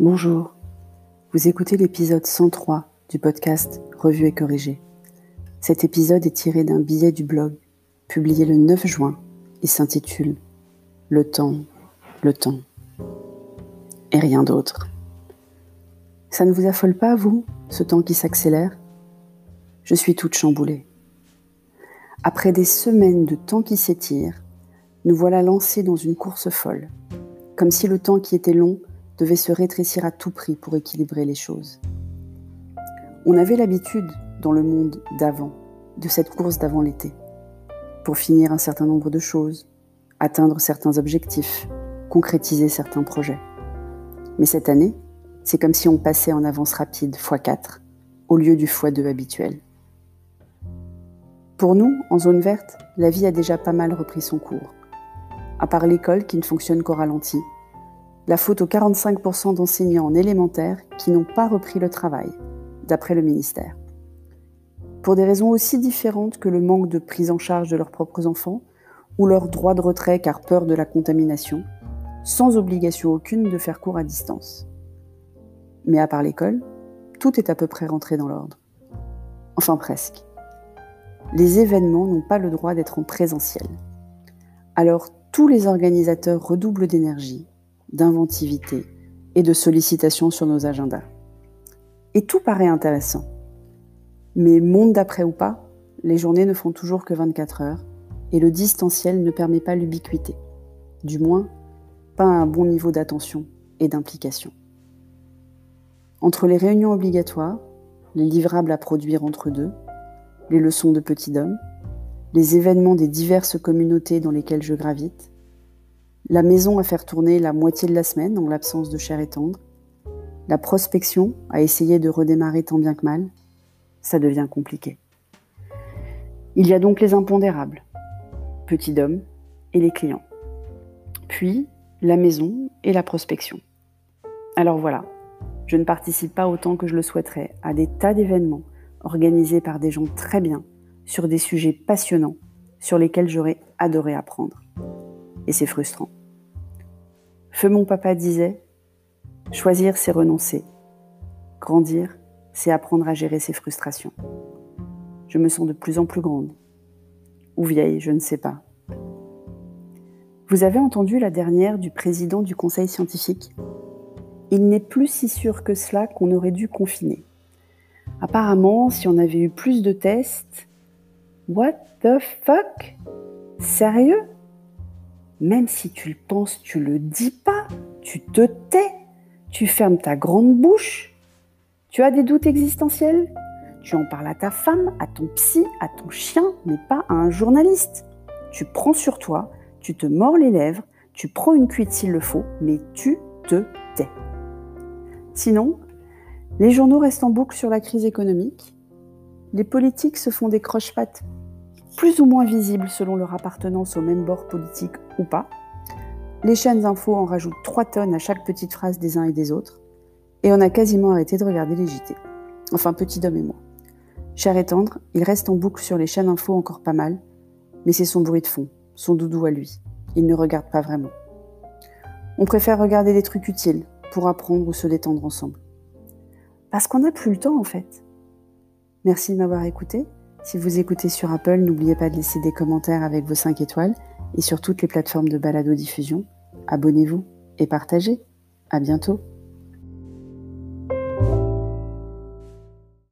Bonjour, vous écoutez l'épisode 103 du podcast Revue et corrigé. Cet épisode est tiré d'un billet du blog publié le 9 juin et s'intitule Le temps, le temps et rien d'autre. Ça ne vous affole pas, vous, ce temps qui s'accélère? Je suis toute chamboulée. Après des semaines de temps qui s'étire, nous voilà lancés dans une course folle, comme si le temps qui était long devait se rétrécir à tout prix pour équilibrer les choses. On avait l'habitude, dans le monde d'avant, de cette course d'avant l'été, pour finir un certain nombre de choses, atteindre certains objectifs, concrétiser certains projets. Mais cette année, c'est comme si on passait en avance rapide x4 au lieu du x2 habituel. Pour nous, en zone verte, la vie a déjà pas mal repris son cours. À part l'école qui ne fonctionne qu'au ralenti, la faute aux 45% d'enseignants en élémentaire qui n'ont pas repris le travail, d'après le ministère. Pour des raisons aussi différentes que le manque de prise en charge de leurs propres enfants ou leur droit de retrait car peur de la contamination, sans obligation aucune de faire cours à distance. Mais à part l'école, tout est à peu près rentré dans l'ordre. Enfin presque. Les événements n'ont pas le droit d'être en présentiel. Alors tous les organisateurs redoublent d'énergie d'inventivité et de sollicitation sur nos agendas. Et tout paraît intéressant. Mais monde d'après ou pas, les journées ne font toujours que 24 heures et le distanciel ne permet pas l'ubiquité. Du moins, pas un bon niveau d'attention et d'implication. Entre les réunions obligatoires, les livrables à produire entre deux, les leçons de petit homme, les événements des diverses communautés dans lesquelles je gravite, la maison à faire tourner la moitié de la semaine en l'absence de chair et tendre, la prospection à essayer de redémarrer tant bien que mal, ça devient compliqué. Il y a donc les impondérables, petit d'homme et les clients. Puis la maison et la prospection. Alors voilà, je ne participe pas autant que je le souhaiterais à des tas d'événements organisés par des gens très bien sur des sujets passionnants sur lesquels j'aurais adoré apprendre. Et c'est frustrant. Feu mon papa disait, choisir c'est renoncer. Grandir, c'est apprendre à gérer ses frustrations. Je me sens de plus en plus grande. Ou vieille, je ne sais pas. Vous avez entendu la dernière du président du conseil scientifique? Il n'est plus si sûr que cela qu'on aurait dû confiner. Apparemment, si on avait eu plus de tests... What the fuck? Sérieux? Même si tu le penses, tu le dis pas, tu te tais, tu fermes ta grande bouche. Tu as des doutes existentiels Tu en parles à ta femme, à ton psy, à ton chien, mais pas à un journaliste. Tu prends sur toi, tu te mords les lèvres, tu prends une cuite s'il le faut, mais tu te tais. Sinon, les journaux restent en boucle sur la crise économique. Les politiques se font des croche-pattes plus ou moins visibles selon leur appartenance au même bord politique ou pas. Les chaînes infos en rajoutent 3 tonnes à chaque petite phrase des uns et des autres. Et on a quasiment arrêté de regarder les JT. Enfin, petit homme et moi. Cher et tendre, il reste en boucle sur les chaînes infos encore pas mal, mais c'est son bruit de fond, son doudou à lui. Il ne regarde pas vraiment. On préfère regarder des trucs utiles pour apprendre ou se détendre ensemble. Parce qu'on n'a plus le temps en fait. Merci de m'avoir écouté si vous écoutez sur Apple, n'oubliez pas de laisser des commentaires avec vos 5 étoiles et sur toutes les plateformes de balado-diffusion. Abonnez-vous et partagez. À bientôt.